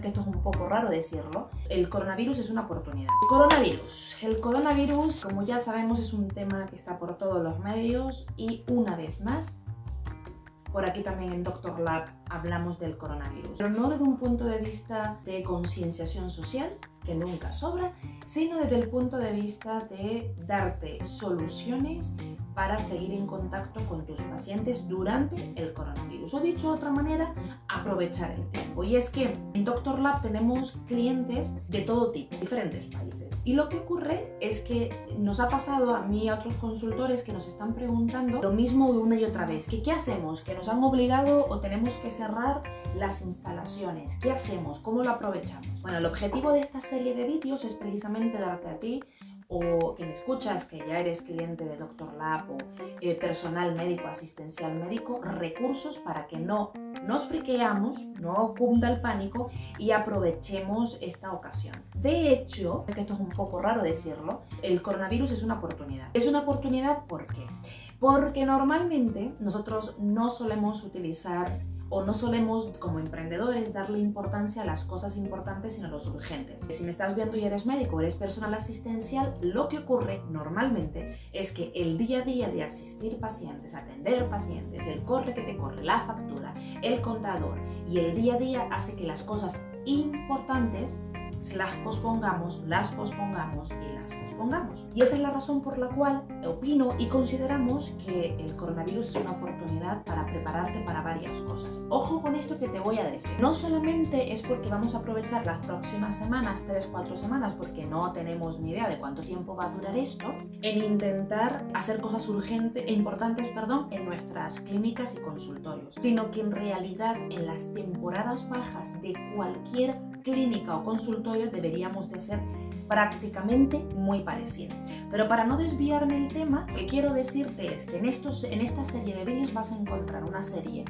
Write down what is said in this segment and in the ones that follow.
Que esto es un poco raro decirlo. El coronavirus es una oportunidad. Coronavirus. El coronavirus, como ya sabemos, es un tema que está por todos los medios y una vez más, por aquí también en Doctor Lab hablamos del coronavirus. Pero no desde un punto de vista de concienciación social, que nunca sobra, sino desde el punto de vista de darte soluciones para seguir en contacto con tus pacientes durante el coronavirus. O dicho de otra manera, aprovechar el tiempo. Y es que en Doctor Lab tenemos clientes de todo tipo, diferentes países. Y lo que ocurre es que nos ha pasado a mí y a otros consultores que nos están preguntando lo mismo una y otra vez, que qué hacemos, que nos han obligado o tenemos que cerrar las instalaciones, qué hacemos, cómo lo aprovechamos. Bueno, el objetivo de esta serie de vídeos es precisamente darte a ti o que me escuchas, que ya eres cliente de Doctor Lab o eh, personal médico, asistencial médico, recursos para que no nos friqueamos, no cunda el pánico y aprovechemos esta ocasión. De hecho, que esto es un poco raro decirlo, el coronavirus es una oportunidad. Es una oportunidad ¿por qué? Porque normalmente nosotros no solemos utilizar o no solemos como emprendedores darle importancia a las cosas importantes sino a los urgentes. Si me estás viendo y eres médico o eres personal asistencial, lo que ocurre normalmente es que el día a día de asistir pacientes, atender pacientes, el corre que te corre, la factura, el contador y el día a día hace que las cosas importantes las pospongamos, las pospongamos y las pospongamos. Y esa es la razón por la cual opino y consideramos que el coronavirus es una oportunidad para prepararte para varias cosas. Ojo con esto que te voy a decir. No solamente es porque vamos a aprovechar las próximas semanas, 3-4 semanas, porque no tenemos ni idea de cuánto tiempo va a durar esto, en intentar hacer cosas urgentes e importantes perdón, en nuestras clínicas y consultorios, sino que en realidad en las temporadas bajas de cualquier clínica o consultorio deberíamos de ser prácticamente muy parecidos. Pero para no desviarme el tema, que quiero decirte es que en, estos, en esta serie de vídeos vas a encontrar una serie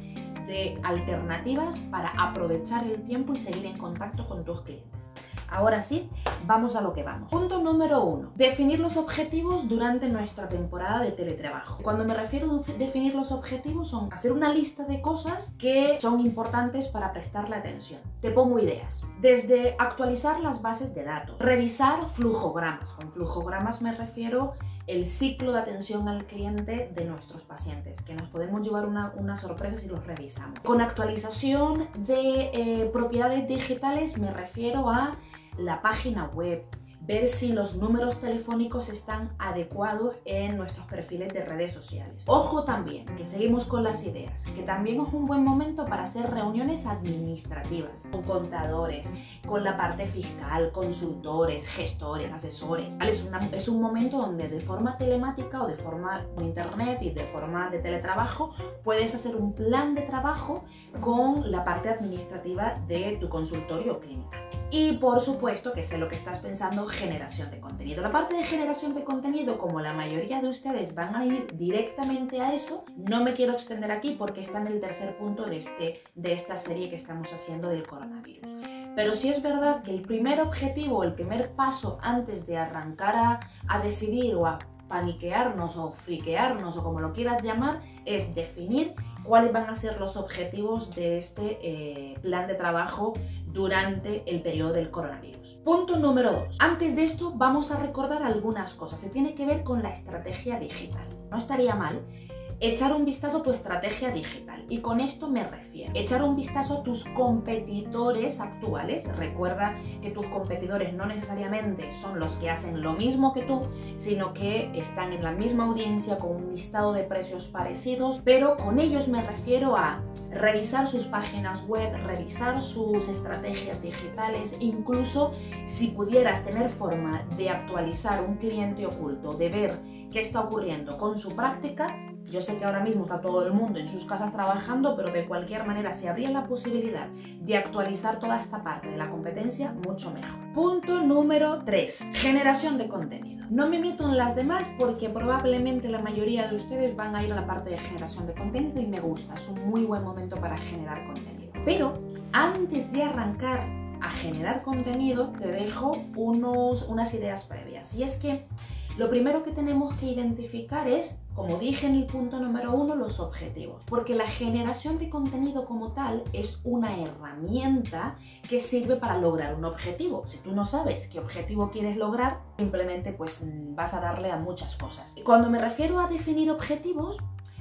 de alternativas para aprovechar el tiempo y seguir en contacto con tus clientes. Ahora sí, vamos a lo que vamos. Punto número uno, definir los objetivos durante nuestra temporada de teletrabajo. Cuando me refiero a definir los objetivos son hacer una lista de cosas que son importantes para prestarle atención. Te pongo ideas. Desde actualizar las bases de datos, revisar flujogramas. Con flujogramas me refiero el ciclo de atención al cliente de nuestros pacientes, que nos podemos llevar una, una sorpresa si los revisamos. Con actualización de eh, propiedades digitales me refiero a la página web, ver si los números telefónicos están adecuados en nuestros perfiles de redes sociales. Ojo también, que seguimos con las ideas, que también es un buen momento para hacer reuniones administrativas con contadores, con la parte fiscal, consultores, gestores, asesores. Es, es un momento donde de forma telemática o de forma por internet y de forma de teletrabajo puedes hacer un plan de trabajo con la parte administrativa de tu consultorio o clínica. Y por supuesto que sé lo que estás pensando, generación de contenido. La parte de generación de contenido, como la mayoría de ustedes van a ir directamente a eso, no me quiero extender aquí porque está en el tercer punto de, este, de esta serie que estamos haciendo del coronavirus. Pero sí es verdad que el primer objetivo, el primer paso antes de arrancar a, a decidir o a paniquearnos o friquearnos o como lo quieras llamar, es definir cuáles van a ser los objetivos de este eh, plan de trabajo durante el periodo del coronavirus. Punto número 2. Antes de esto vamos a recordar algunas cosas. Se tiene que ver con la estrategia digital. No estaría mal echar un vistazo a tu estrategia digital. Y con esto me refiero. Echar un vistazo a tus competidores actuales. Recuerda que tus competidores no necesariamente son los que hacen lo mismo que tú, sino que están en la misma audiencia con un listado de precios parecidos. Pero con ellos me refiero a revisar sus páginas web, revisar sus estrategias digitales, incluso si pudieras tener forma de actualizar un cliente oculto, de ver qué está ocurriendo con su práctica, yo sé que ahora mismo está todo el mundo en sus casas trabajando, pero de cualquier manera, si habría la posibilidad de actualizar toda esta parte de la competencia, mucho mejor. Punto número 3. Generación de contenido. No me meto en las demás porque probablemente la mayoría de ustedes van a ir a la parte de generación de contenido y me gusta, es un muy buen momento para generar contenido. Pero antes de arrancar a generar contenido, te dejo unos, unas ideas previas. Y es que Lo primero que tenemos que identificar es, como dije en el punto número uno, los objetivos. Porque la generación de contenido como tal es una herramienta que sirve para lograr un objetivo. Si tú no sabes qué objetivo quieres lograr, simplemente pues vas a darle a muchas cosas. Cuando me refiero a definir objetivos,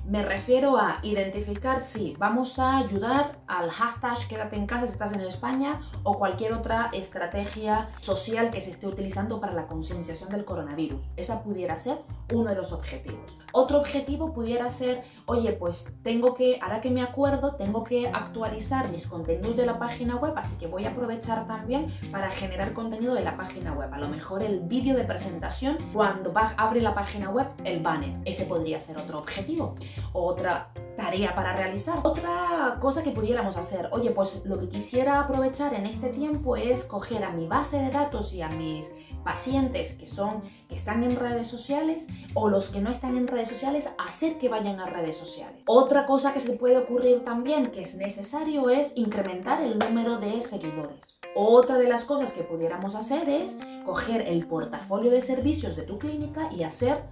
me refiero a identificar si vamos a ayudar al hashtag quédate en casa si estás en España o cualquier otra estrategia social que se esté utilizando para la concienciación del coronavirus. Esa pudiera ser uno de los objetivos. Otro objetivo pudiera ser, oye, pues tengo que, ahora que me acuerdo, tengo que actualizar mis contenidos de la página web, así que voy a aprovechar también para generar contenido de la página web. A lo mejor el vídeo de presentación cuando abre la página web, el banner. Ese podría ser otro objetivo otra tarea para realizar. Otra cosa que pudiéramos hacer, oye, pues lo que quisiera aprovechar en este tiempo es coger a mi base de datos y a mis pacientes que son que están en redes sociales o los que no están en redes sociales hacer que vayan a redes sociales. Otra cosa que se puede ocurrir también que es necesario es incrementar el número de seguidores. Otra de las cosas que pudiéramos hacer es coger el portafolio de servicios de tu clínica y hacer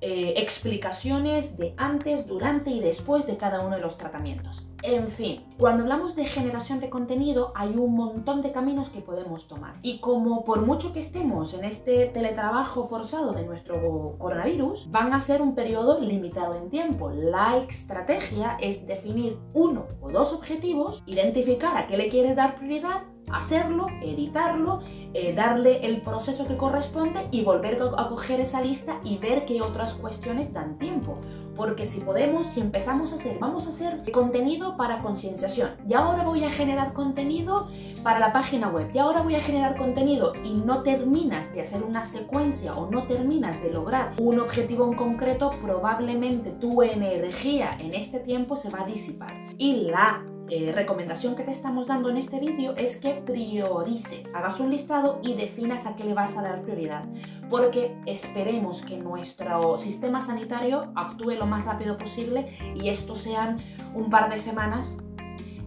eh, explicaciones de antes, durante y después de cada uno de los tratamientos. En fin, cuando hablamos de generación de contenido hay un montón de caminos que podemos tomar. Y como por mucho que estemos en este teletrabajo forzado de nuestro coronavirus, van a ser un periodo limitado en tiempo. La estrategia es definir uno o dos objetivos, identificar a qué le quieres dar prioridad hacerlo, editarlo, eh, darle el proceso que corresponde y volver a coger esa lista y ver qué otras cuestiones dan tiempo. Porque si podemos, si empezamos a hacer, vamos a hacer contenido para concienciación. Y ahora voy a generar contenido para la página web. Y ahora voy a generar contenido y no terminas de hacer una secuencia o no terminas de lograr un objetivo en concreto, probablemente tu energía en este tiempo se va a disipar. Y la eh, recomendación que te estamos dando en este vídeo es que priorices, hagas un listado y definas a qué le vas a dar prioridad, porque esperemos que nuestro sistema sanitario actúe lo más rápido posible y esto sean un par de semanas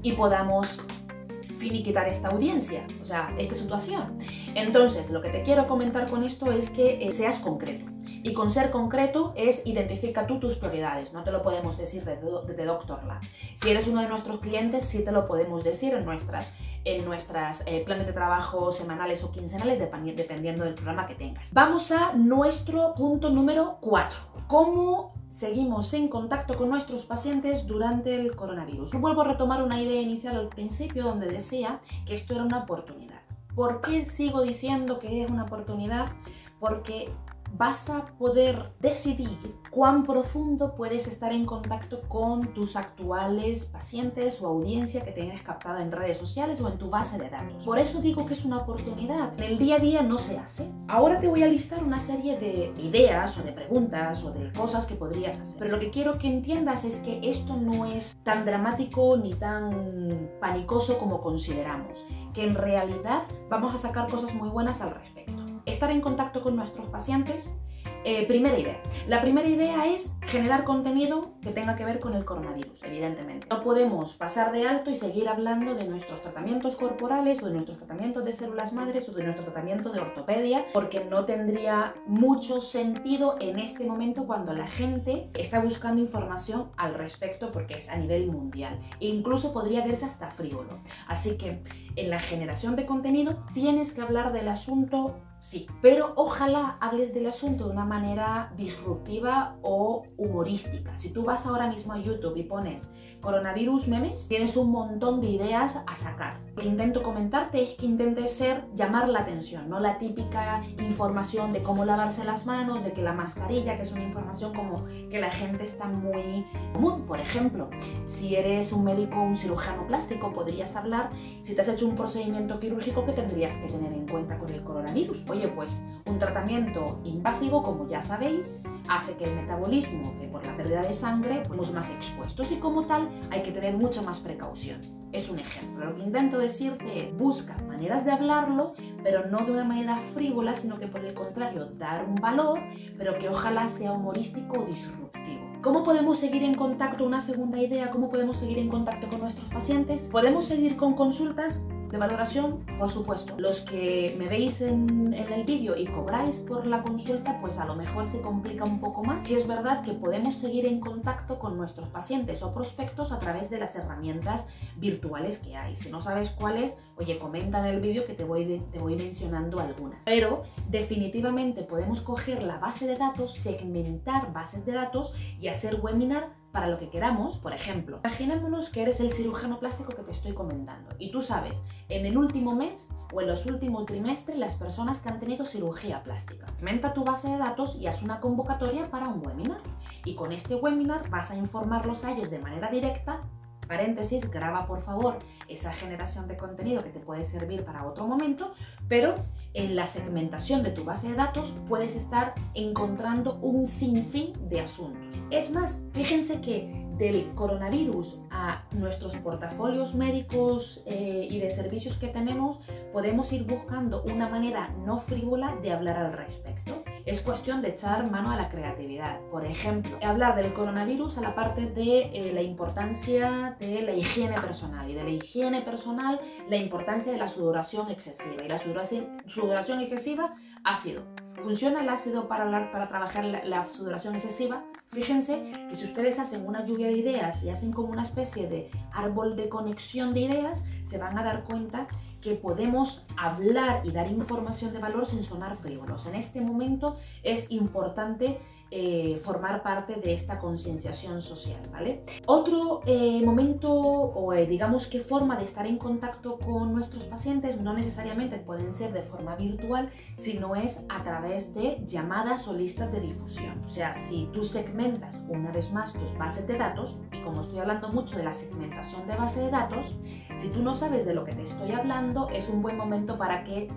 y podamos finiquitar esta audiencia, o sea, esta situación. Entonces, lo que te quiero comentar con esto es que eh, seas concreto. Y con ser concreto es identifica tú tus prioridades, no te lo podemos decir desde Doctor Lab. Si eres uno de nuestros clientes, sí te lo podemos decir en nuestras, en nuestras eh, planes de trabajo semanales o quincenales, dependiendo del programa que tengas. Vamos a nuestro punto número 4. ¿Cómo seguimos en contacto con nuestros pacientes durante el coronavirus? Vuelvo a retomar una idea inicial al principio donde decía que esto era una oportunidad. ¿Por qué sigo diciendo que es una oportunidad? Porque vas a poder decidir cuán profundo puedes estar en contacto con tus actuales pacientes o audiencia que tienes captada en redes sociales o en tu base de datos. Por eso digo que es una oportunidad. En el día a día no se hace. Ahora te voy a listar una serie de ideas o de preguntas o de cosas que podrías hacer. Pero lo que quiero que entiendas es que esto no es tan dramático ni tan panicoso como consideramos. Que en realidad vamos a sacar cosas muy buenas al respecto estar en contacto con nuestros pacientes eh, primera idea. La primera idea es generar contenido que tenga que ver con el coronavirus, evidentemente. No podemos pasar de alto y seguir hablando de nuestros tratamientos corporales o de nuestros tratamientos de células madres o de nuestro tratamiento de ortopedia, porque no tendría mucho sentido en este momento cuando la gente está buscando información al respecto porque es a nivel mundial. E incluso podría verse hasta frívolo. Así que en la generación de contenido tienes que hablar del asunto sí, pero ojalá hables del asunto de una manera disruptiva o humorística. Si tú vas ahora mismo a YouTube y pones coronavirus memes, tienes un montón de ideas a sacar. Lo que intento comentarte es que intentes ser llamar la atención, no la típica información de cómo lavarse las manos, de que la mascarilla, que es una información como que la gente está muy común. Por ejemplo, si eres un médico, un cirujano plástico, podrías hablar si te has hecho un procedimiento quirúrgico que tendrías que tener en cuenta con el coronavirus. Oye, pues un tratamiento invasivo, como ya sabéis, hace que el metabolismo, que por la pérdida de sangre, estamos más expuestos y como tal hay que tener mucha más precaución. Es un ejemplo. Lo que intento decirte es busca maneras de hablarlo, pero no de una manera frívola, sino que por el contrario, dar un valor, pero que ojalá sea humorístico o disruptivo. ¿Cómo podemos seguir en contacto? Una segunda idea, ¿cómo podemos seguir en contacto con nuestros pacientes? Podemos seguir con consultas De valoración, por supuesto. Los que me veis en, el vídeo y cobráis por la consulta, pues a lo mejor se complica un poco más. Si es verdad que podemos seguir en contacto con nuestros pacientes o prospectos a través de las herramientas virtuales que hay. Si no sabes cuáles, oye, comenta en el vídeo que te voy, te voy mencionando algunas. Pero definitivamente podemos coger la base de datos, segmentar bases de datos y hacer webinar para lo que queramos, por ejemplo, imaginémonos que eres el cirujano plástico que te estoy comentando y tú sabes, en el último mes o en los últimos trimestres las personas que han tenido cirugía plástica. Segmenta tu base de datos y haz una convocatoria para un webinar. Y con este webinar vas a informarlos a ellos de manera directa paréntesis, graba por favor esa generación de contenido que te puede servir para otro momento, pero en la segmentación de tu base de datos puedes estar encontrando un sinfín de asuntos. Es más, fíjense que del coronavirus a nuestros portafolios médicos eh, y de servicios que tenemos, podemos ir buscando una manera no frívola de hablar al respecto es cuestión de echar mano a la creatividad. Por ejemplo, hablar del coronavirus a la parte de eh, la importancia de la higiene personal y de la higiene personal la importancia de la sudoración excesiva. Y la sudoración, excesiva, ácido. ¿Funciona el ácido para, para trabajar la, la sudoración excesiva? Fíjense que si ustedes hacen una lluvia de ideas y hacen como una especie de árbol de conexión de ideas, se van a dar cuenta que podemos hablar y dar información de valor sin sonar frívolos. En este momento es importante eh, formar parte de esta concienciación social, ¿vale? Otro eh, momento o eh, digamos que forma de estar en contacto con nuestros pacientes no necesariamente pueden ser de forma virtual, sino es a través de llamadas o listas de difusión. O sea, si tú segmentas una vez más tus bases de datos, y como estoy hablando mucho de la segmentación de base de datos, si tú no sabes de lo que te estoy hablando, es un buen momento para que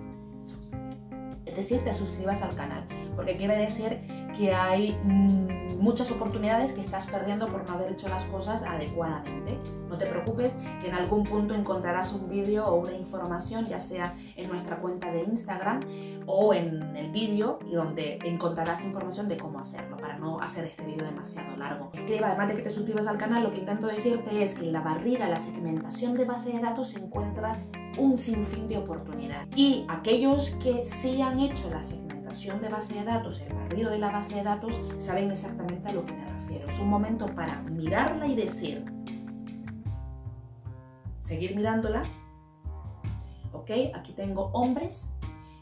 decir, te suscribas al canal, porque quiere decir que hay mm, muchas oportunidades que estás perdiendo por no haber hecho las cosas adecuadamente. No te preocupes, que en algún punto encontrarás un vídeo o una información, ya sea en nuestra cuenta de Instagram o en el vídeo, y donde encontrarás información de cómo hacerlo, para no hacer este vídeo demasiado largo. además de que te suscribas al canal, lo que intento decirte es que en la barrida, la segmentación de base de datos se encuentra un sinfín de oportunidades. Y aquellos que sí han hecho la segmentación, de base de datos, el barrido de la base de datos, saben exactamente a lo que me refiero. Es un momento para mirarla y decir, seguir mirándola, ¿ok? Aquí tengo hombres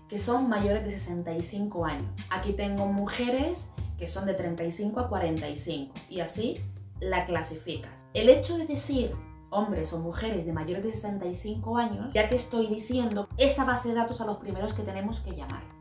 que son mayores de 65 años. Aquí tengo mujeres que son de 35 a 45 y así la clasificas. El hecho de decir hombres o mujeres de mayores de 65 años, ya te estoy diciendo esa base de datos a los primeros que tenemos que llamar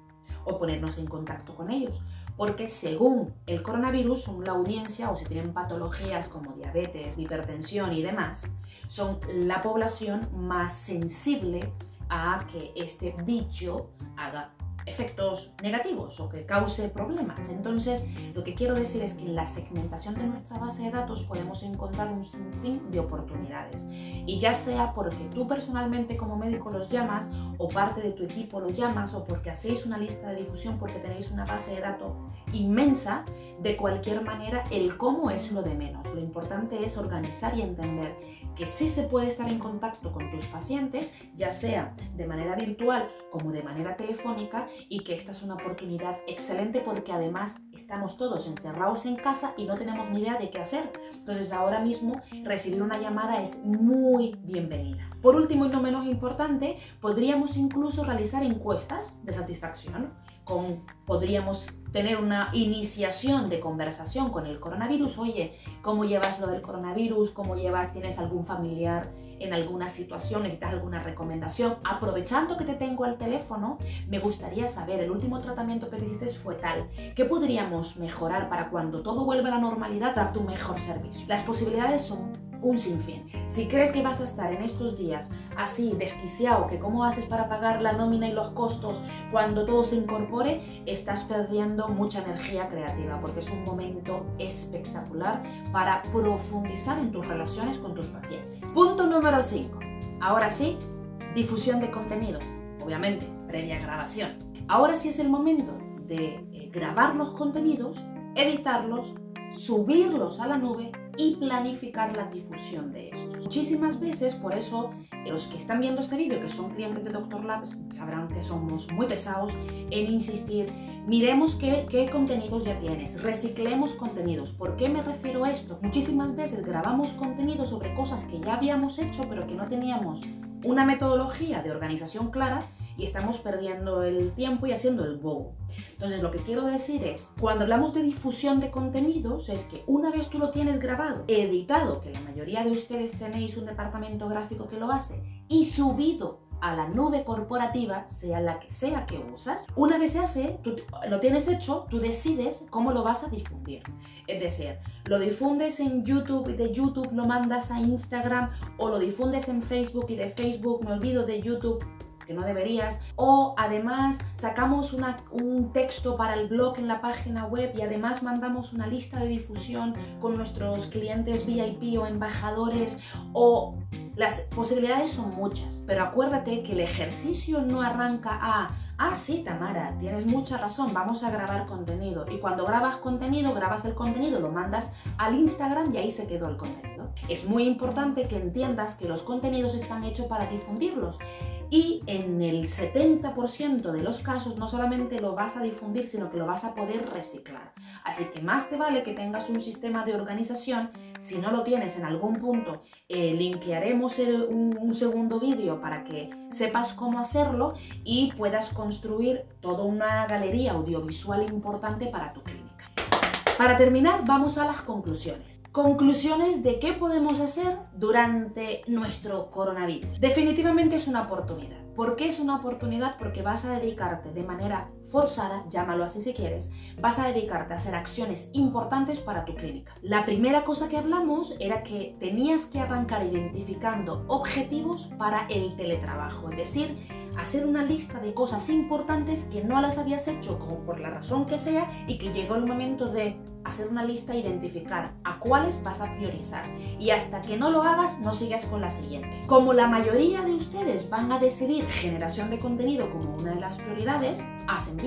o ponernos en contacto con ellos. Porque según el coronavirus, son la audiencia o si tienen patologías como diabetes, hipertensión y demás, son la población más sensible a que este bicho haga efectos negativos o que cause problemas. Entonces, lo que quiero decir es que en la segmentación de nuestra base de datos podemos encontrar un sinfín de oportunidades. Y ya sea porque tú personalmente como médico los llamas o parte de tu equipo lo llamas o porque hacéis una lista de difusión porque tenéis una base de datos inmensa, de cualquier manera el cómo es lo de menos. Lo importante es organizar y entender que sí se puede estar en contacto con tus pacientes, ya sea de manera virtual como de manera telefónica, y que esta es una oportunidad excelente porque además estamos todos encerrados en casa y no tenemos ni idea de qué hacer. Entonces ahora mismo recibir una llamada es muy bienvenida. Por último y no menos importante, podríamos incluso realizar encuestas de satisfacción. Con, podríamos tener una iniciación de conversación con el coronavirus. Oye, ¿cómo llevas lo del coronavirus? ¿Cómo llevas? ¿Tienes algún familiar en alguna situación, necesitas alguna recomendación, aprovechando que te tengo al teléfono, me gustaría saber, el último tratamiento que dijiste fue tal, ¿qué podríamos mejorar para cuando todo vuelva a la normalidad darte un mejor servicio? Las posibilidades son un sinfín. Si crees que vas a estar en estos días así desquiciado, que cómo haces para pagar la nómina y los costos cuando todo se incorpore, estás perdiendo mucha energía creativa porque es un momento espectacular para profundizar en tus relaciones con tus pacientes. Punto número 5. Ahora sí, difusión de contenido, obviamente, previa grabación. Ahora sí es el momento de eh, grabar los contenidos, editarlos, subirlos a la nube y planificar la difusión de estos. Muchísimas veces, por eso, los que están viendo este vídeo, que son clientes de Doctor Labs, sabrán que somos muy pesados en insistir Miremos qué, qué, contenidos ya tienes, reciclemos contenidos. ¿Por qué me refiero a esto? Muchísimas veces grabamos contenido sobre cosas que ya habíamos hecho pero que no teníamos una metodología de organización clara y estamos perdiendo el tiempo y haciendo el bobo. Entonces lo que quiero decir es, cuando hablamos de difusión de contenidos, es que una vez tú lo tienes grabado, editado, que la mayoría de ustedes tenéis un departamento gráfico que lo hace, y subido a la nube corporativa, sea la que sea que usas, una vez se hace, lo tienes hecho, tú decides cómo lo vas a difundir. Es decir, lo difundes en YouTube y de YouTube lo mandas a Instagram o lo difundes en Facebook y de Facebook me olvido de YouTube que no deberías. O además sacamos un texto para el blog en la página web y además mandamos una lista de difusión con nuestros clientes VIP o embajadores o las posibilidades son muchas, pero acuérdate que el ejercicio no arranca a, ah, sí, Tamara, tienes mucha razón, vamos a grabar contenido. Y cuando grabas contenido, grabas el contenido, lo mandas al Instagram y ahí se quedó el contenido. Es muy importante que entiendas que los contenidos están hechos para difundirlos y en el 70% de los casos no solamente lo vas a difundir, sino que lo vas a poder reciclar. Así que más te vale que tengas un sistema de organización. Si no lo tienes en algún punto, eh, linkearemos un, un segundo vídeo para que sepas cómo hacerlo y puedas construir toda una galería audiovisual importante para tu clínica. Para terminar, vamos a las conclusiones. Conclusiones de qué podemos hacer durante nuestro coronavirus. Definitivamente es una oportunidad. ¿Por qué es una oportunidad? Porque vas a dedicarte de manera forzada, llámalo así si quieres, vas a dedicarte a hacer acciones importantes para tu clínica. La primera cosa que hablamos era que tenías que arrancar identificando objetivos para el teletrabajo, es decir, hacer una lista de cosas importantes que no las habías hecho como por la razón que sea y que llegó el momento de hacer una lista e identificar a cuáles vas a priorizar. Y hasta que no lo hagas, no sigas con la siguiente. Como la mayoría de ustedes van a decidir generación de contenido como una de las prioridades, hacen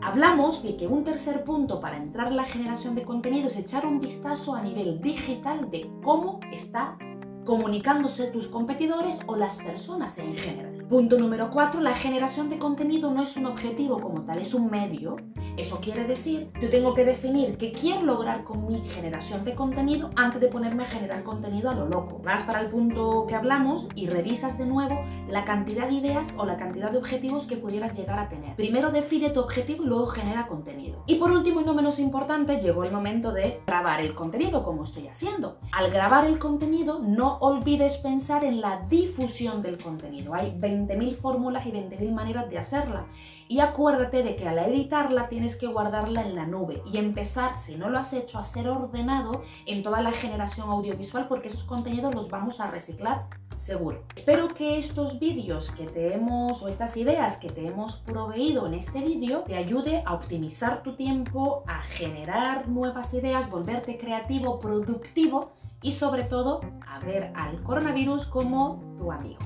Hablamos de que un tercer punto para entrar en la generación de contenido es echar un vistazo a nivel digital de cómo está comunicándose tus competidores o las personas en general. Punto número 4. La generación de contenido no es un objetivo como tal, es un medio. Eso quiere decir, yo tengo que definir qué quiero lograr con mi generación de contenido antes de ponerme a generar contenido a lo loco. Vas para el punto que hablamos y revisas de nuevo la cantidad de ideas o la cantidad de objetivos que pudieras llegar a tener. Primero define tu objetivo y luego genera contenido. Y por último y no menos importante, llegó el momento de grabar el contenido como estoy haciendo. Al grabar el contenido no olvides pensar en la difusión del contenido. Hay 20.000 fórmulas y 20.000 maneras de hacerla. Y acuérdate de que al editarla tienes que guardarla en la nube y empezar, si no lo has hecho, a ser ordenado en toda la generación audiovisual porque esos contenidos los vamos a reciclar seguro. Espero que estos vídeos que te hemos, o estas ideas que te hemos proveído en este vídeo, te ayude a optimizar tu tiempo, a generar nuevas ideas, volverte creativo, productivo y sobre todo a ver al coronavirus como tu amigo.